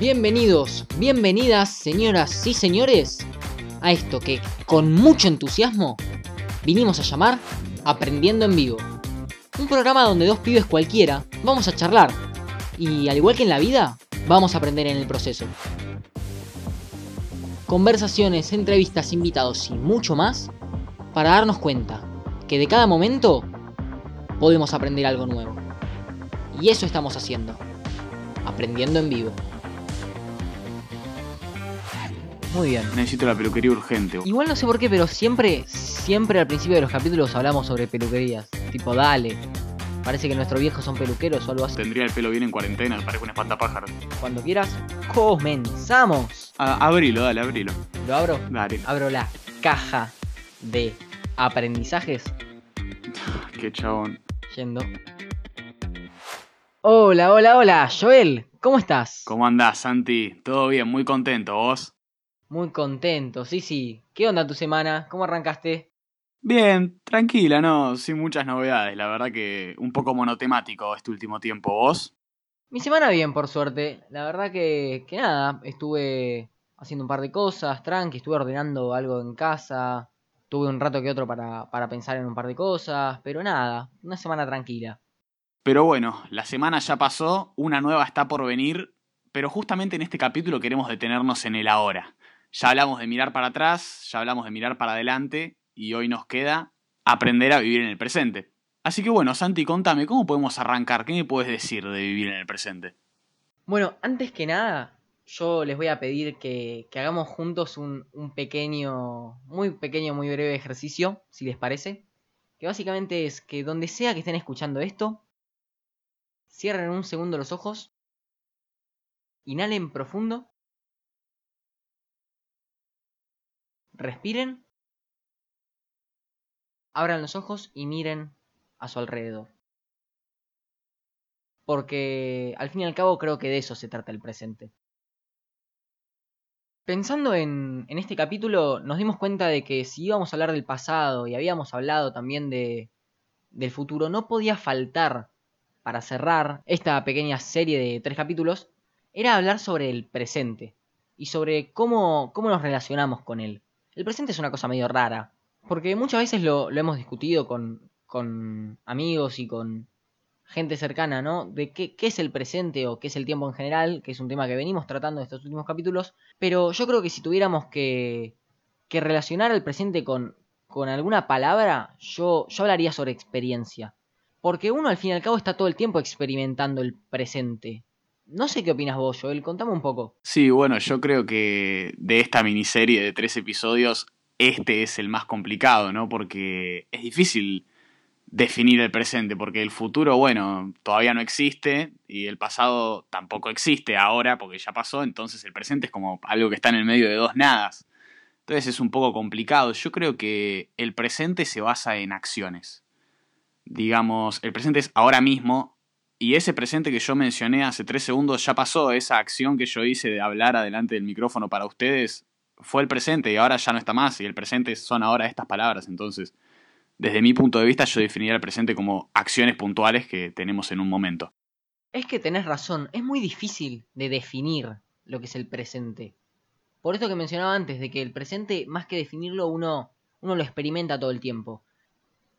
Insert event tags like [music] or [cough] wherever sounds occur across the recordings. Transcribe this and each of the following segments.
Bienvenidos, bienvenidas, señoras y señores, a esto que con mucho entusiasmo vinimos a llamar Aprendiendo en Vivo. Un programa donde dos pibes cualquiera vamos a charlar y al igual que en la vida, vamos a aprender en el proceso. Conversaciones, entrevistas, invitados y mucho más para darnos cuenta que de cada momento podemos aprender algo nuevo. Y eso estamos haciendo, aprendiendo en vivo. Muy bien. Necesito la peluquería urgente. Igual no sé por qué, pero siempre, siempre al principio de los capítulos hablamos sobre peluquerías. Tipo, dale. Parece que nuestros viejos son peluqueros o algo así. Tendría el pelo bien en cuarentena, parece un espantapájaro. Cuando quieras, comenzamos. Ah, abrilo, dale, abrilo. ¿Lo abro? Dale. Abro la caja de aprendizajes. [sighs] Qué chabón. Yendo. Hola, hola, hola, Joel, ¿cómo estás? ¿Cómo andás, Santi? Todo bien, muy contento. ¿Vos? Muy contento, sí, sí. ¿Qué onda tu semana? ¿Cómo arrancaste? Bien, tranquila, no, sin muchas novedades. La verdad que un poco monotemático este último tiempo. ¿Vos? Mi semana bien, por suerte. La verdad que, que nada, estuve haciendo un par de cosas, tranqui, estuve ordenando algo en casa. Tuve un rato que otro para, para pensar en un par de cosas, pero nada, una semana tranquila. Pero bueno, la semana ya pasó, una nueva está por venir, pero justamente en este capítulo queremos detenernos en el ahora. Ya hablamos de mirar para atrás, ya hablamos de mirar para adelante y hoy nos queda aprender a vivir en el presente. Así que bueno, Santi, contame, ¿cómo podemos arrancar? ¿Qué me puedes decir de vivir en el presente? Bueno, antes que nada, yo les voy a pedir que, hagamos juntos un, un pequeño, muy pequeño, muy breve ejercicio, si les parece. Que básicamente es que donde sea que estén escuchando esto, cierren un segundo los ojos, inhalen profundo, respiren, abran los ojos y miren a su alrededor. Porque al fin y al cabo creo que de eso se trata el presente. Pensando en, en, este capítulo nos dimos cuenta de que si íbamos a hablar del pasado y habíamos hablado también de, del futuro, no podía faltar para cerrar esta pequeña serie de tres capítulos, era hablar sobre el presente y sobre cómo, cómo nos relacionamos con él. El presente es una cosa medio rara, porque muchas veces lo, hemos discutido con, con amigos y con gente cercana, ¿no? De qué, qué, es el presente o qué es el tiempo en general, que es un tema que venimos tratando en estos últimos capítulos, pero yo creo que si tuviéramos que, que relacionar el presente con, con alguna palabra, yo, yo hablaría sobre experiencia. Porque uno al fin y al cabo está todo el tiempo experimentando el presente. No sé qué opinas vos, Joel, contame un poco. Sí, bueno, yo creo que de esta miniserie de tres episodios, este es el más complicado, ¿no? Porque es difícil definir el presente, porque el futuro, bueno, todavía no existe y el pasado tampoco existe ahora porque ya pasó, entonces el presente es como algo que está en el medio de dos nadas. Entonces es un poco complicado. Yo creo que el presente se basa en acciones. Digamos, el presente es ahora mismo y ese presente que yo mencioné hace tres segundos ya pasó, esa acción que yo hice de hablar adelante del micrófono para ustedes fue el presente y ahora ya no está más y el presente son ahora estas palabras, entonces desde mi punto de vista, yo definiría el presente como acciones puntuales que tenemos en un momento. Es que tenés razón, es muy difícil de definir lo que es el presente. Por esto que mencionaba antes, de que el presente, más que definirlo, uno, uno lo experimenta todo el tiempo.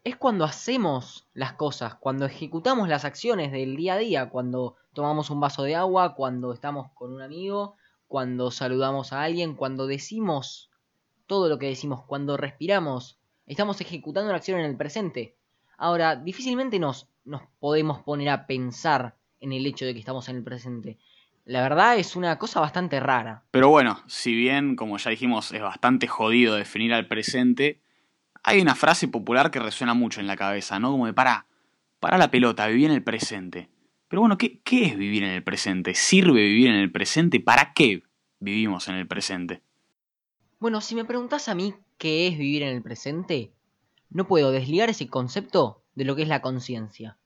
Es cuando hacemos las cosas, cuando ejecutamos las acciones del día a día, cuando tomamos un vaso de agua, cuando estamos con un amigo, cuando saludamos a alguien, cuando decimos todo lo que decimos, cuando respiramos, Estamos ejecutando una acción en el presente. Ahora, difícilmente nos, nos podemos poner a pensar en el hecho de que estamos en el presente. La verdad es una cosa bastante rara. Pero bueno, si bien, como ya dijimos, es bastante jodido definir al presente, hay una frase popular que resuena mucho en la cabeza, ¿no? Como de para, para la pelota, viví en el presente. Pero bueno, ¿qué, ¿qué es vivir en el presente? ¿Sirve vivir en el presente? ¿Para qué vivimos en el presente? Bueno, si me preguntas a mí qué es vivir en el presente, no puedo desligar ese concepto de lo que es la conciencia.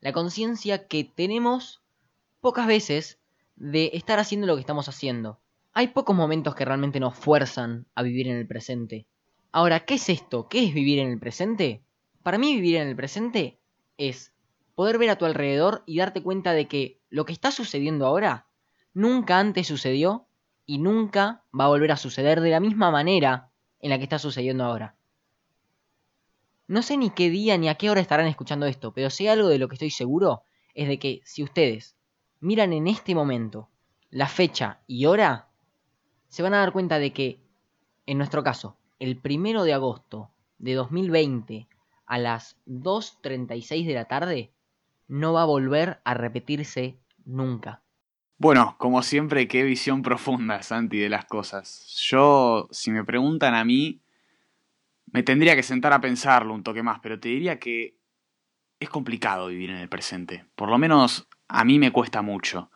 La conciencia que tenemos pocas veces de estar haciendo lo que estamos haciendo. Hay pocos momentos que realmente nos fuerzan a vivir en el presente. Ahora, ¿qué es esto? ¿Qué es vivir en el presente? Para mí vivir en el presente es poder ver a tu alrededor y darte cuenta de que lo que está sucediendo ahora nunca antes sucedió y nunca va a volver a suceder de la misma manera en la que está sucediendo ahora. No sé ni qué día ni a qué hora estarán escuchando esto, pero sé algo de lo que estoy seguro es de que si ustedes miran en este momento la fecha y hora, se van a dar cuenta de que, en nuestro caso, el primero de agosto de 2020 a las 2.36 de la tarde no va a volver a repetirse nunca. Bueno, como siempre, qué visión profunda, Santi, de las cosas. Yo, si me preguntan a mí, me tendría que sentar a pensarlo un toque más, pero te diría que es complicado vivir en el presente. Por lo menos a mí me cuesta mucho.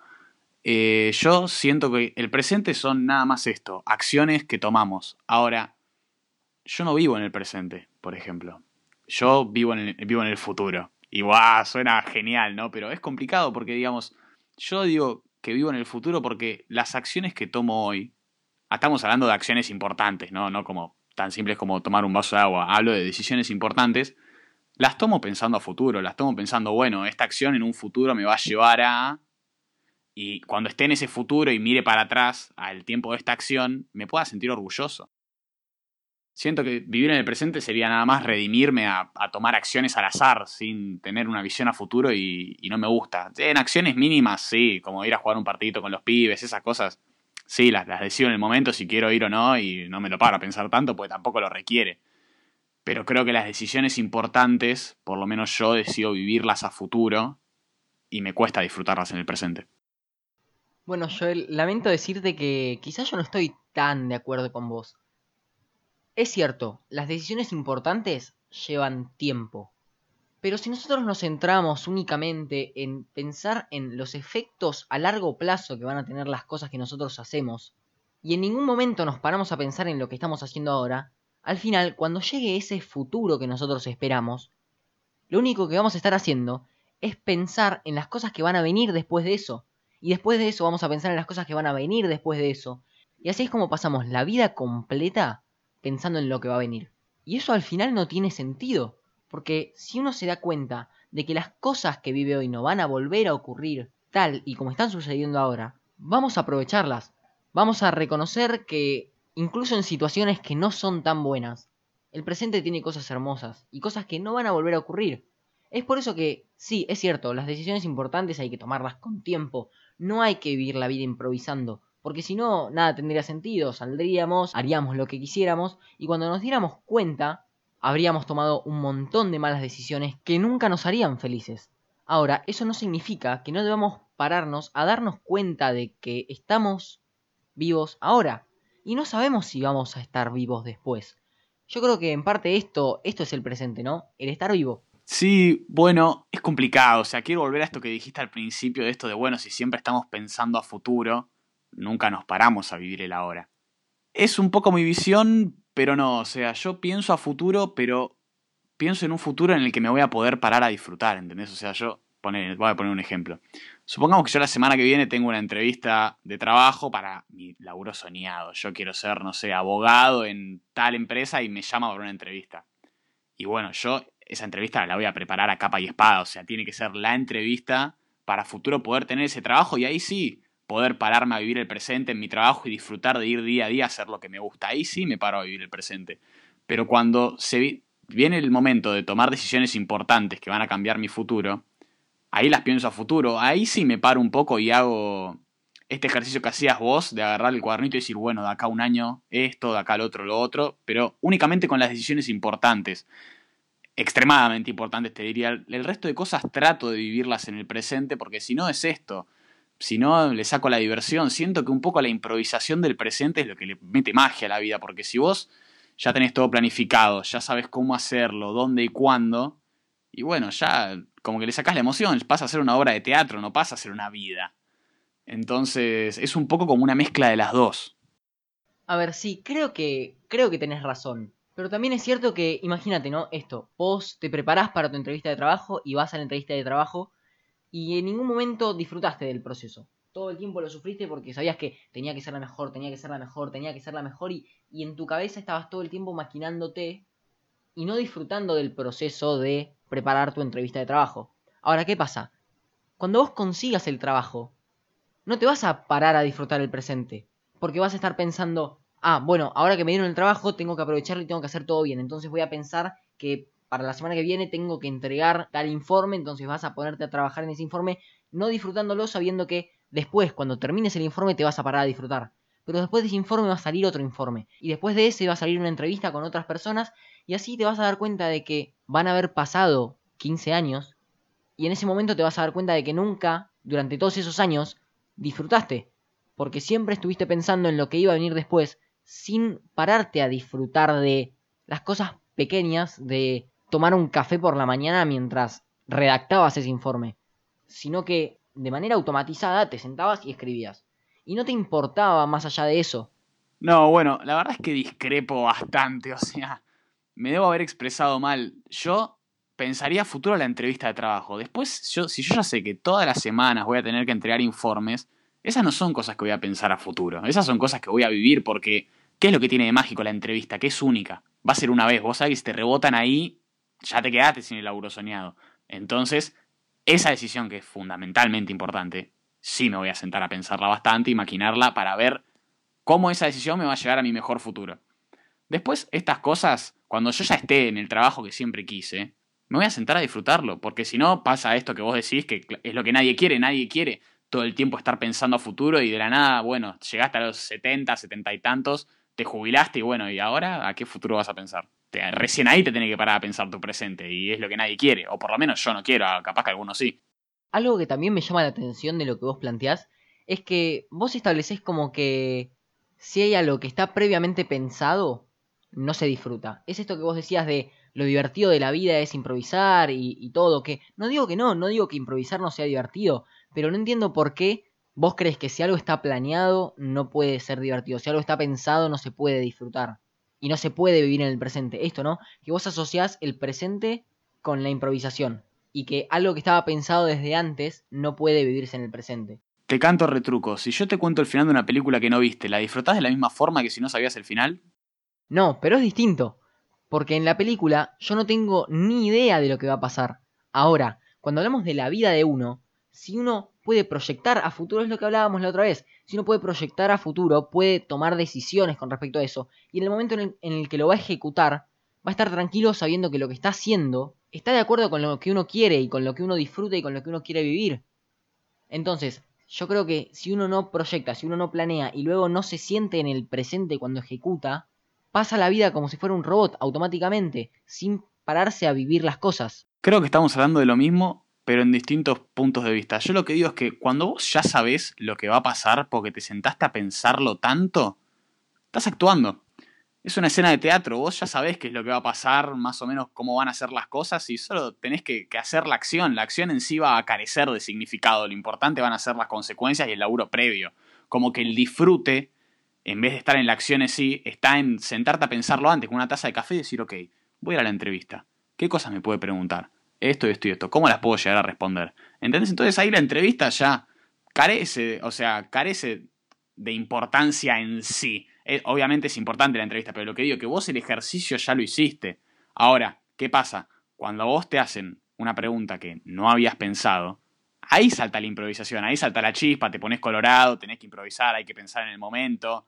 Eh, yo siento que el presente son nada más esto, acciones que tomamos. Ahora, yo no vivo en el presente, por ejemplo. Yo vivo en el, vivo en el futuro. Y guau, suena genial, ¿no? Pero es complicado porque, digamos, yo digo que vivo en el futuro porque las acciones que tomo hoy, estamos hablando de acciones importantes, ¿no? No como tan simples como tomar un vaso de agua. Hablo de decisiones importantes. Las tomo pensando a futuro, las tomo pensando, bueno, esta acción en un futuro me va a llevar a y cuando esté en ese futuro y mire para atrás al tiempo de esta acción, me pueda sentir orgulloso. Siento que vivir en el presente sería nada más redimirme a, tomar acciones al azar, sin tener una visión a futuro y, no me gusta. En acciones mínimas, sí, como ir a jugar un partidito con los pibes, esas cosas, sí, las, las decido en el momento si quiero ir o no y no me lo paro a pensar tanto porque tampoco lo requiere. Pero creo que las decisiones importantes, por lo menos yo decido vivirlas a futuro y me cuesta disfrutarlas en el presente. Bueno, Joel, lamento decirte que quizás yo no estoy tan de acuerdo con vos. Es cierto, las decisiones importantes llevan tiempo. Pero si nosotros nos centramos únicamente en pensar en los efectos a largo plazo que van a tener las cosas que nosotros hacemos, y en ningún momento nos paramos a pensar en lo que estamos haciendo ahora, al final, cuando llegue ese futuro que nosotros esperamos, lo único que vamos a estar haciendo es pensar en las cosas que van a venir después de eso. Y después de eso vamos a pensar en las cosas que van a venir después de eso. Y así es como pasamos la vida completa pensando en lo que va a venir. Y eso al final no tiene sentido. Porque si uno se da cuenta de que las cosas que vive hoy no van a volver a ocurrir tal y como están sucediendo ahora, vamos a aprovecharlas. Vamos a reconocer que incluso en situaciones que no son tan buenas, el presente tiene cosas hermosas y cosas que no van a volver a ocurrir. Es por eso que, sí, es cierto, las decisiones importantes hay que tomarlas con tiempo, no hay que vivir la vida improvisando, porque si no, nada tendría sentido, saldríamos, haríamos lo que quisiéramos, y cuando nos diéramos cuenta, habríamos tomado un montón de malas decisiones que nunca nos harían felices. Ahora, eso no significa que no debamos pararnos a darnos cuenta de que estamos vivos ahora, y no sabemos si vamos a estar vivos después. Yo creo que en parte esto, esto es el presente, ¿no? El estar vivo. Sí, bueno, es complicado. O sea, quiero volver a esto que dijiste al principio de esto de, bueno, si siempre estamos pensando a futuro, nunca nos paramos a vivir el ahora. Es un poco mi visión, pero no. O sea, yo pienso a futuro, pero pienso en un futuro en el que me voy a poder parar a disfrutar, ¿entendés? O sea, yo, voy a poner un ejemplo. Supongamos que yo la semana que viene tengo una entrevista de trabajo para mi laburo soñado. Yo quiero ser, no sé, abogado en tal empresa y me llama para una entrevista. Y bueno, yo esa entrevista la voy a preparar a capa y espada, o sea, tiene que ser la entrevista para futuro poder tener ese trabajo y ahí sí poder pararme a vivir el presente en mi trabajo y disfrutar de ir día a día a hacer lo que me gusta. Ahí sí me paro a vivir el presente. Pero cuando se viene el momento de tomar decisiones importantes que van a cambiar mi futuro, ahí las pienso a futuro. Ahí sí me paro un poco y hago este ejercicio que hacías vos de agarrar el cuadernito y decir, bueno, de acá un año esto, de acá el otro lo otro, pero únicamente con las decisiones importantes extremadamente importantes, te diría. El resto de cosas trato de vivirlas en el presente porque si no es esto. Si no, le saco la diversión. Siento que un poco la improvisación del presente es lo que le mete magia a la vida. Porque si vos ya tenés todo planificado, ya sabes cómo hacerlo, dónde y cuándo, y bueno, ya como que le sacás la emoción, pasa a ser una obra de teatro, no pasa a ser una vida. Entonces, es un poco como una mezcla de las dos. A ver, sí, creo que creo que tenés razón. Pero también es cierto que, imagínate, ¿no? Esto, vos te preparás para tu entrevista de trabajo y vas a la entrevista de trabajo y en ningún momento disfrutaste del proceso. Todo el tiempo lo sufriste porque sabías que tenía que ser la mejor, tenía que ser la mejor, tenía que ser la mejor y, y en tu cabeza estabas todo el tiempo maquinándote y no disfrutando del proceso de preparar tu entrevista de trabajo. Ahora, ¿qué pasa? Cuando vos consigas el trabajo, no te vas a parar a disfrutar el presente. Porque vas a estar pensando, ah, bueno, ahora que me dieron el trabajo, tengo que aprovecharlo y tengo que hacer todo bien. Entonces voy a pensar que para la semana que viene tengo que entregar tal informe, entonces vas a ponerte a trabajar en ese informe, no disfrutándolo sabiendo que después, cuando termines el informe, te vas a parar a disfrutar. Pero después de ese informe va a salir otro informe. Y después de ese va a salir una entrevista con otras personas. Y así te vas a dar cuenta de que van a haber pasado 15 años. Y en ese momento te vas a dar cuenta de que nunca, durante todos esos años, disfrutaste. Porque siempre estuviste pensando en lo que iba a venir después, sin pararte a disfrutar de las cosas pequeñas, de tomar un café por la mañana mientras redactabas ese informe. Sino que de manera automatizada te sentabas y escribías. Y no te importaba más allá de eso. No, bueno, la verdad es que discrepo bastante, o sea, me debo haber expresado mal. Yo pensaría futuro la entrevista de trabajo. Después, si yo ya sé que todas las semanas voy a tener que entregar informes, esas no son cosas que voy a pensar a futuro. Esas son cosas que voy a vivir porque, ¿qué es lo que tiene de mágico la entrevista? Que es única. Va a ser una vez. Vos sabés te rebotan ahí, ya te quedaste sin el laburo soñado. Entonces, esa decisión que es fundamentalmente importante, sí me voy a sentar a pensarla bastante y maquinarla para ver cómo esa decisión me va a llevar a mi mejor futuro. Después, estas cosas, cuando yo ya esté en el trabajo que siempre quise, me voy a sentar a disfrutarlo, porque si no pasa esto que vos decís, que es lo que nadie quiere, nadie quiere todo el tiempo estar pensando a futuro y de la nada, bueno, llegaste a los 70, 70 y tantos, te jubilaste y bueno, ¿y ahora a qué futuro vas a pensar? recién ahí te tenés que parar a pensar tu presente y es lo que nadie quiere, o por lo menos yo no quiero, capaz que algunos sí. Algo que también me llama la atención de lo que vos planteás es que vos establecés como que si hay algo que está previamente pensado, no se disfruta. Es esto que vos decías de lo divertido de la vida es improvisar y, y todo, que no digo que no, no digo que improvisar no sea divertido, pero no entiendo por qué vos crees que si algo está planeado no puede ser divertido, si algo está pensado no se puede disfrutar y no se puede vivir en el presente. Esto, ¿no? Que vos asociás el presente con la improvisación y que algo que estaba pensado desde antes no puede vivirse en el presente. Te canto retruco, si yo te cuento el final de una película que no viste, ¿la disfrutás de la misma forma que si no sabías el final? No, pero es distinto, porque en la película yo no tengo ni idea de lo que va a pasar. Ahora, cuando hablamos de la vida de uno, si uno puede proyectar a futuro, es lo que hablábamos la otra vez, si uno puede proyectar a futuro, puede tomar decisiones con respecto a eso. Y en el momento en el, que lo va a ejecutar, va a estar tranquilo sabiendo que lo que está haciendo está de acuerdo con lo que uno quiere y con lo que uno disfruta y con lo que uno quiere vivir. Entonces, yo creo que si uno no proyecta, si uno no planea y luego no se siente en el presente cuando ejecuta, pasa la vida como si fuera un robot automáticamente, sin pararse a vivir las cosas. Creo que estamos hablando de lo mismo, pero en distintos puntos de vista. Yo lo que digo es que cuando vos ya sabés lo que va a pasar porque te sentaste a pensarlo tanto, estás actuando. Es una escena de teatro, vos ya sabés qué es lo que va a pasar, más o menos cómo van a ser las cosas y solo tenés que, hacer la acción. La acción en sí va a carecer de significado, lo importante van a ser las consecuencias y el laburo previo. Como que el disfrute, en vez de estar en la acción en sí, está en sentarte a pensarlo antes con una taza de café y decir, ok, voy a a la entrevista. ¿Qué cosas me puede preguntar? Esto, esto y esto. ¿Cómo las puedo llegar a responder? ¿Entendés? Entonces ahí la entrevista ya carece, o sea, carece de importancia en sí. Eh, obviamente es importante la entrevista, pero lo que digo, que vos el ejercicio ya lo hiciste. Ahora, ¿qué pasa? Cuando vos te hacen una pregunta que no habías pensado, ahí salta la improvisación, ahí salta la chispa, te pones colorado, tenés que improvisar, hay que pensar en el momento.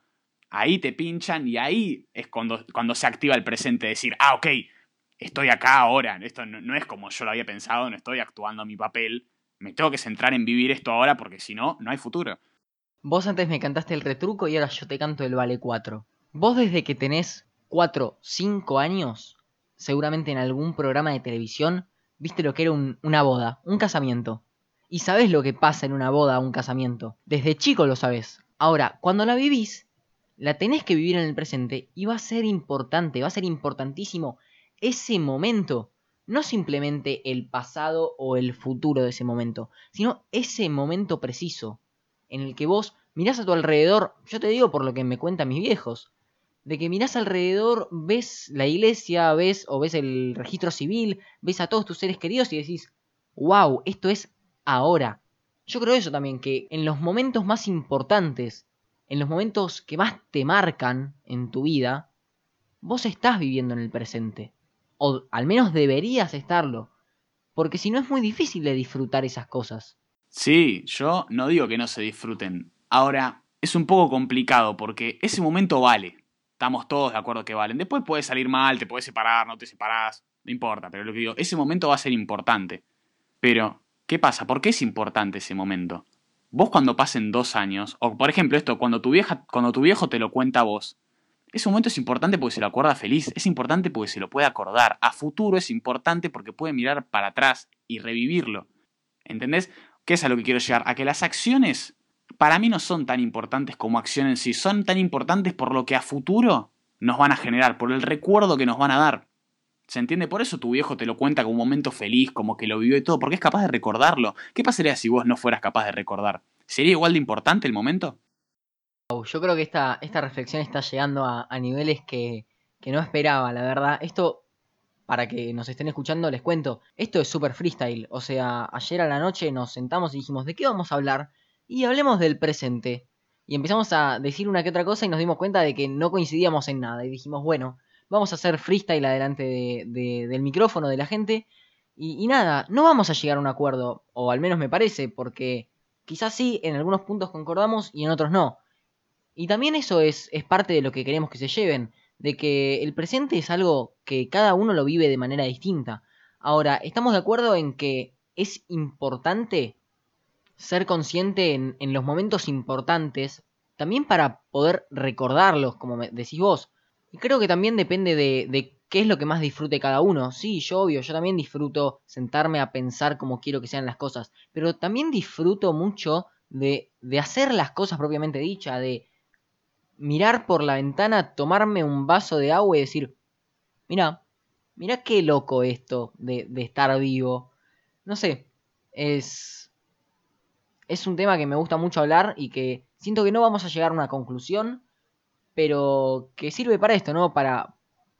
Ahí te pinchan y ahí es cuando, cuando se activa el presente, decir, ah, ok, estoy acá ahora, esto no, es como yo lo había pensado, no estoy actuando mi papel, me tengo que centrar en vivir esto ahora porque si no, no hay futuro. Vos antes me cantaste el retruco y ahora yo te canto el vale 4. Vos desde que tenés 4, 5 años, seguramente en algún programa de televisión, viste lo que era una boda, un casamiento. Y sabés lo que pasa en una boda o un casamiento. Desde chico lo sabés. Ahora, cuando la vivís, la tenés que vivir en el presente y va a ser importante, va a ser importantísimo ese momento, no simplemente el pasado o el futuro de ese momento, sino ese momento preciso en el que vos mirás a tu alrededor, yo te digo por lo que me cuentan mis viejos, de que mirás alrededor, ves la iglesia, ves o ves el registro civil, ves a todos tus seres queridos y decís, wow, esto es ahora. Yo creo eso también, que en los momentos más importantes, en los momentos que más te marcan en tu vida, vos estás viviendo en el presente o al menos deberías estarlo, porque si no es muy difícil de disfrutar esas cosas. Sí, yo no digo que no se disfruten. Ahora, es un poco complicado porque ese momento vale. Estamos todos de acuerdo que valen. Después puede salir mal, te puedes separar, no te separás, no importa, pero lo que digo, ese momento va a ser importante. Pero, ¿qué pasa? ¿Por qué es importante ese momento? Vos cuando pasen dos años, o por ejemplo esto, cuando tu, vieja, cuando tu viejo te lo cuenta a vos, ese momento es importante porque se lo acuerda feliz, es importante porque se lo puede acordar. A futuro es importante porque puede mirar para atrás y revivirlo. ¿Entendés? ¿Qué es a lo que quiero llegar? A que las acciones para mí no son tan importantes como acción en sí, son tan importantes por lo que a futuro nos van a generar, por el recuerdo que nos van a dar. ¿Se entiende? Por eso tu viejo te lo cuenta como un momento feliz, como que lo vivió y todo, porque es capaz de recordarlo. ¿Qué pasaría si vos no fueras capaz de recordar? ¿Sería igual de importante el momento? Yo creo que esta, esta reflexión está llegando a, niveles que, que, no esperaba, la verdad. Esto, para que nos estén escuchando, les cuento. Esto es súper freestyle. O sea, ayer a la noche nos sentamos y dijimos, ¿de qué vamos a hablar? Y hablemos del presente. Y empezamos a decir una que otra cosa y nos dimos cuenta de que no coincidíamos en nada. Y dijimos, bueno, vamos a hacer freestyle adelante del micrófono de la gente. Y, nada, no vamos a llegar a un acuerdo, o al menos me parece, porque quizás sí, en algunos puntos concordamos y en otros no. Y también eso es, es parte de lo que queremos que se lleven, de que el presente es algo que cada uno lo vive de manera distinta. Ahora, estamos de acuerdo en que es importante ser consciente en, en los momentos importantes, también para poder recordarlos, como decís vos. Y creo que también depende de, qué es lo que más disfrute cada uno. Sí, yo obvio, yo también disfruto sentarme a pensar cómo quiero que sean las cosas, pero también disfruto mucho de, de hacer las cosas propiamente dichas, de mirar por la ventana, tomarme un vaso de agua y decir, mira, mira qué loco esto de, estar vivo. No sé, es, es un tema que me gusta mucho hablar y que siento que no vamos a llegar a una conclusión, pero que sirve para esto, ¿no? Para,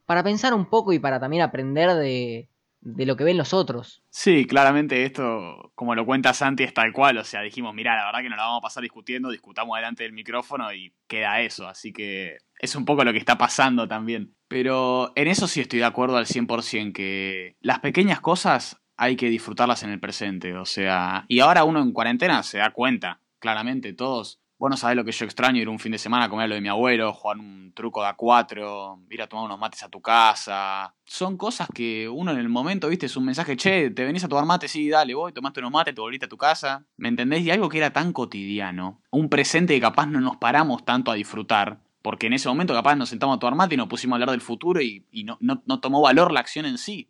para pensar un poco y para también aprender de, de lo que ven los otros. Sí, claramente esto, como lo cuenta Santi, es tal cual. O sea, dijimos, mira, la verdad que nos la vamos a pasar discutiendo, discutamos delante del micrófono y queda eso. Así que es un poco lo que está pasando también. Pero en eso sí estoy de acuerdo al 100%, que las pequeñas cosas hay que disfrutarlas en el presente. O sea, y ahora uno en cuarentena se da cuenta, claramente, todos Vos no sabés lo que yo extraño, ir un fin de semana a comer lo de mi abuelo, jugar un truco de A4, ir a tomar unos mates a tu casa. Son cosas que uno en el momento, viste, es un mensaje, che, te venís a tomar mate, sí, dale, voy, tomaste unos mates, te volviste a tu casa. ¿Me entendés? Y algo que era tan cotidiano, un presente que capaz no nos paramos tanto a disfrutar, porque en ese momento capaz nos sentamos a tomar mate y nos pusimos a hablar del futuro y, no, no tomó valor la acción en sí.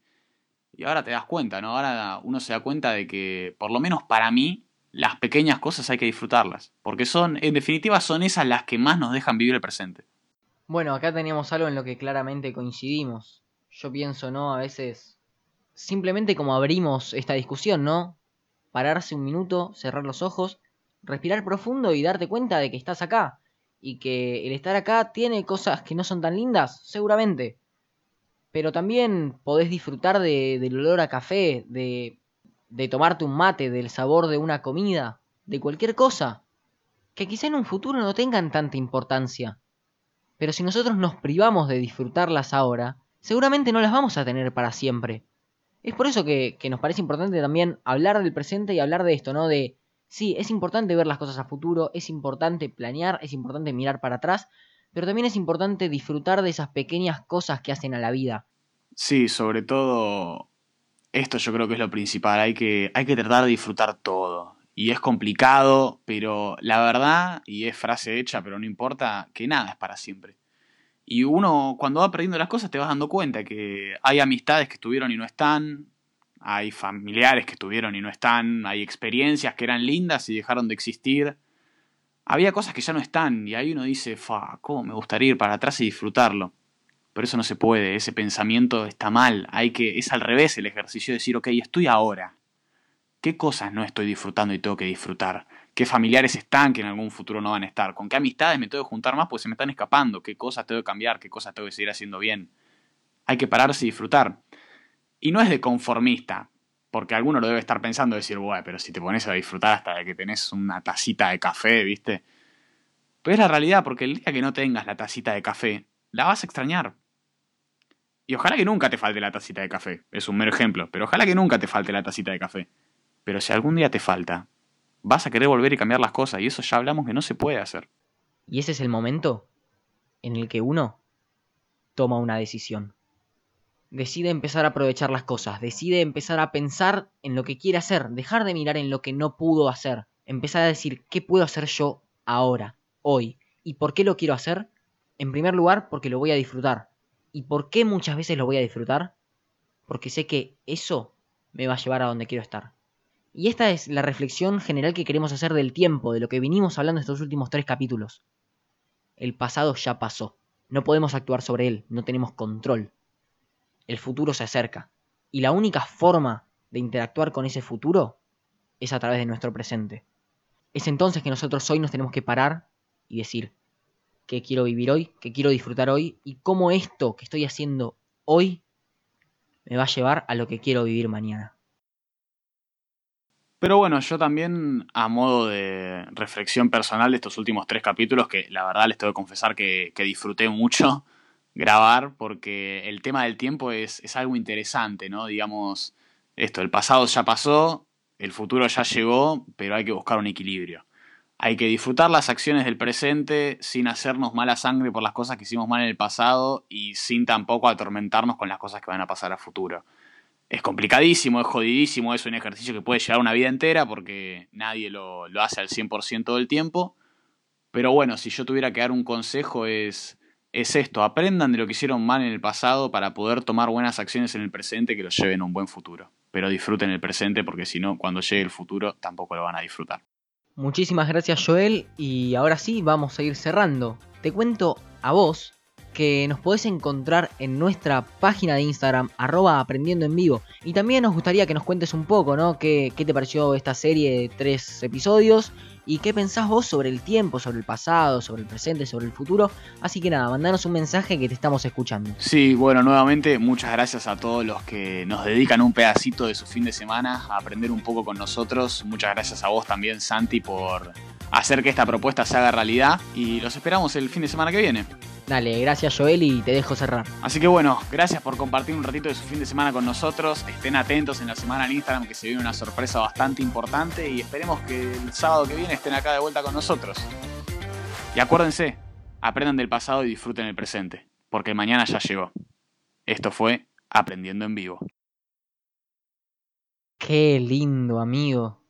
Y ahora te das cuenta, ¿no? Ahora uno se da cuenta de que, por lo menos para mí, las pequeñas cosas hay que disfrutarlas, porque son, en definitiva, son esas las que más nos dejan vivir el presente. Bueno, acá teníamos algo en lo que claramente coincidimos. Yo pienso, ¿no? A veces, simplemente como abrimos esta discusión, ¿no? Pararse un minuto, cerrar los ojos, respirar profundo y darte cuenta de que estás acá. Y que el estar acá tiene cosas que no son tan lindas, seguramente. Pero también podés disfrutar de, del olor a café, de de tomarte un mate, del sabor de una comida, de cualquier cosa, que quizá en un futuro no tengan tanta importancia. Pero si nosotros nos privamos de disfrutarlas ahora, seguramente no las vamos a tener para siempre. Es por eso que, nos parece importante también hablar del presente y hablar de esto, ¿no? De, sí, es importante ver las cosas a futuro, es importante planear, es importante mirar para atrás, pero también es importante disfrutar de esas pequeñas cosas que hacen a la vida. Sí, sobre todo esto yo creo que es lo principal, hay que, hay que tratar de disfrutar todo. Y es complicado, pero la verdad, y es frase hecha, pero no importa, que nada es para siempre. Y uno cuando va perdiendo las cosas te vas dando cuenta que hay amistades que estuvieron y no están, hay familiares que estuvieron y no están, hay experiencias que eran lindas y dejaron de existir. Había cosas que ya no están y ahí uno dice, fa, ¿cómo me gustaría ir para atrás y disfrutarlo? Pero eso no se puede, ese pensamiento está mal. Hay que, es al revés el ejercicio de decir, ok, estoy ahora. ¿Qué cosas no estoy disfrutando y tengo que disfrutar? ¿Qué familiares están que en algún futuro no van a estar? ¿Con qué amistades me tengo que juntar más? Pues se me están escapando. ¿Qué cosas tengo que cambiar? ¿Qué cosas tengo que seguir haciendo bien? Hay que pararse y disfrutar. Y no es de conformista, porque alguno lo debe estar pensando, decir, bueno, pero si te pones a disfrutar hasta de que tenés una tacita de café, ¿viste? Pero es la realidad, porque el día que no tengas la tacita de café, la vas a extrañar. Y ojalá que nunca te falte la tacita de café. Es un mero ejemplo, pero ojalá que nunca te falte la tacita de café. Pero si algún día te falta, vas a querer volver y cambiar las cosas. Y eso ya hablamos que no se puede hacer. Y ese es el momento en el que uno toma una decisión. Decide empezar a aprovechar las cosas, decide empezar a pensar en lo que quiere hacer, dejar de mirar en lo que no pudo hacer, empezar a decir qué puedo hacer yo ahora, hoy, y por qué lo quiero hacer. En primer lugar, porque lo voy a disfrutar. ¿Y por qué muchas veces lo voy a disfrutar? Porque sé que eso me va a llevar a donde quiero estar. Y esta es la reflexión general que queremos hacer del tiempo, de lo que vinimos hablando estos últimos tres capítulos. El pasado ya pasó. No podemos actuar sobre él, no tenemos control. El futuro se acerca. Y la única forma de interactuar con ese futuro es a través de nuestro presente. Es entonces que nosotros hoy nos tenemos que parar y decir qué quiero vivir hoy, qué quiero disfrutar hoy y cómo esto que estoy haciendo hoy me va a llevar a lo que quiero vivir mañana. Pero bueno, yo también, a modo de reflexión personal de estos últimos tres capítulos, que la verdad les tengo que confesar que, disfruté mucho grabar, porque el tema del tiempo es, es, algo interesante, ¿no? Digamos, esto, el pasado ya pasó, el futuro ya llegó, pero hay que buscar un equilibrio. Hay que disfrutar las acciones del presente sin hacernos mala sangre por las cosas que hicimos mal en el pasado y sin tampoco atormentarnos con las cosas que van a pasar a futuro es complicadísimo, es jodidísimo, es un ejercicio que puede llevar una vida entera porque nadie lo, hace al 100% del tiempo. Pero bueno, si yo tuviera que dar un consejo es, es esto, aprendan de lo que hicieron mal en el pasado para poder tomar buenas acciones en el presente que los lleven a un buen futuro. Pero disfruten el presente porque si no, cuando llegue el futuro tampoco lo van a disfrutar. Muchísimas gracias Joel y ahora sí vamos a ir cerrando. Te cuento a vos que nos podés encontrar en nuestra página de Instagram, arroba aprendiendo en vivo. Y también nos gustaría que nos cuentes un poco, ¿no? ¿Qué, ¿Qué, te pareció esta serie de tres episodios? ¿Y qué pensás vos sobre el tiempo, sobre el pasado, sobre el presente, sobre el futuro? Así que nada, mandanos un mensaje que te estamos escuchando. Sí, bueno, nuevamente muchas gracias a todos los que nos dedican un pedacito de su fin de semana a aprender un poco con nosotros. Muchas gracias a vos también, Santi, por hacer que esta propuesta se haga realidad. Y los esperamos el fin de semana que viene. Dale, gracias Joel y te dejo cerrar. Así que bueno, gracias por compartir un ratito de su fin de semana con nosotros. Estén atentos en la semana en Instagram que se viene una sorpresa bastante importante y esperemos que el sábado que viene estén acá de vuelta con nosotros. Y acuérdense, aprendan del pasado y disfruten el presente, porque mañana ya llegó. Esto fue Aprendiendo en Vivo. Qué lindo, amigo.